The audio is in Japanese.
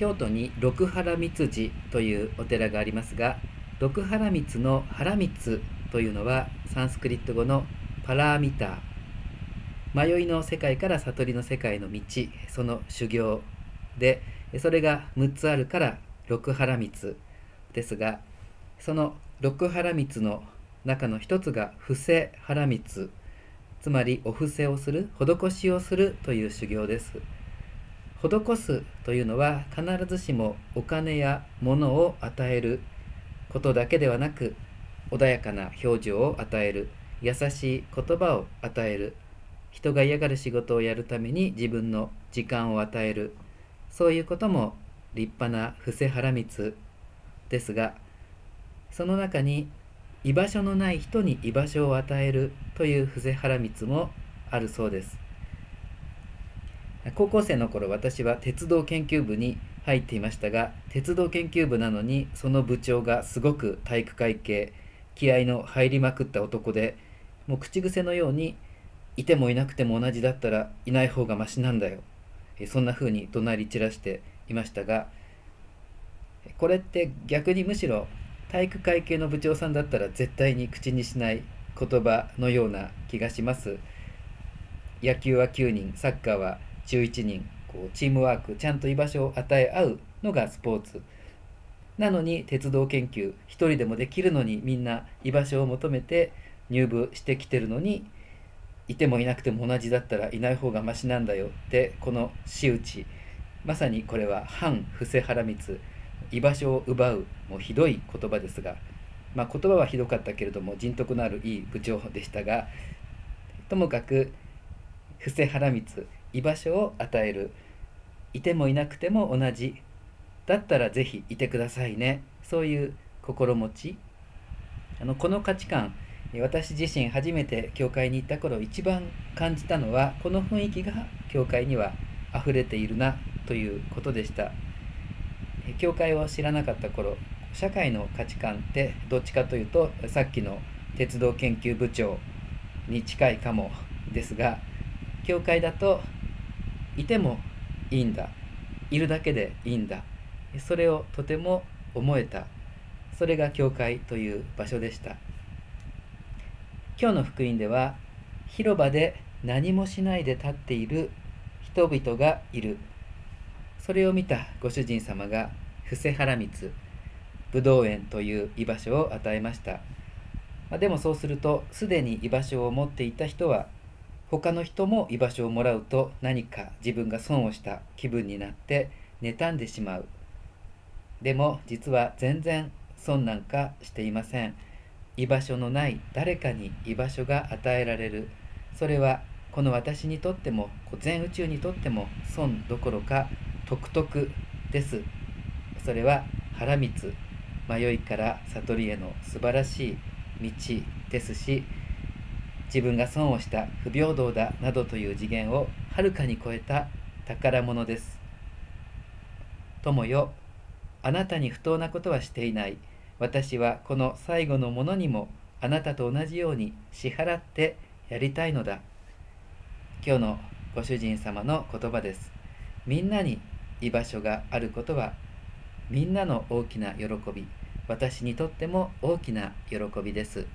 京都に六原三寺というお寺がありますが六原光の原光というのはサンスクリット語のパラーミター。迷いの世界から悟りの世界の道その修行でそれが6つあるから六原光ですがその六原光の中の一つが伏せ原光つ。まりお布施をする施しをするという修行です。施すというのは必ずしもお金や物を与えることだけではなく穏やかな表情を与える優しい言葉を与える人が嫌がる仕事をやるために自分の時間を与えるそういうことも立派な伏せ腹密ですがその中に居場所のない人に居場所を与えるという伏せ腹密もあるそうです。高校生の頃私は鉄道研究部に入っていましたが鉄道研究部なのにその部長がすごく体育会系気合の入りまくった男でもう口癖のようにいてもいなくても同じだったらいない方がマシなんだよ。そんな風に怒鳴り散らしていましたがこれって逆にむしろ体育会系の部長さんだったら絶対に口にしない言葉のような気がします。野球は9人サッカーは11人こうチームワークちゃんと居場所を与え合うのがスポーツ。なのに鉄道研究一人でもできるのにみんな居場所を求めて入部してきてるのにいてもいなくても同じだったらいない方がマシなんだよってこの仕打ち。まさにこれは反布施原光居場所を奪うもうひどい言葉ですが、まあ、言葉はひどかったけれども人徳のあるいい部長でしたがともかく布施原光居場所を与える。いてもいなくても同じ。だったらぜひいてくださいね。そういう心持ち。あのこの価値観私自身初めて教会に行った頃一番感じたのはこの雰囲気が教会には溢れているなということでした。教会を知らなかった頃社会の価値観ってどっちかというとさっきの鉄道研究部長に近いかもですが教会だといてもいいんだ。いるだけでいいんだ。それをとても思えた。それが教会という場所でした。今日の福音では広場で何もしないで立っている人々がいる。それを見たご主人様が布施原光武道園という居場所を与えました、までもそうするとすでに居場所を持っていた人は他の人も居場所をもらうと何か自分が損をした気分になって妬んでしまう。でも実は全然損なんかしていません。居場所のない誰かに居場所が与えられる。それはこの私にとっても全宇宙にとっても損どころか徳徳です。それは腹密迷いから悟りへの素晴らしい道ですし自分が損をした不平等だなどという次元をはるかに超えた宝物です。友よ、あなたに不当なことはしていない。私はこの最後のものにもあなたと同じように支払ってやりたいのだ。今日のご主人様の言葉です。みんなに居場所があることはみんなの大きな喜び、私にとっても大きな喜びです。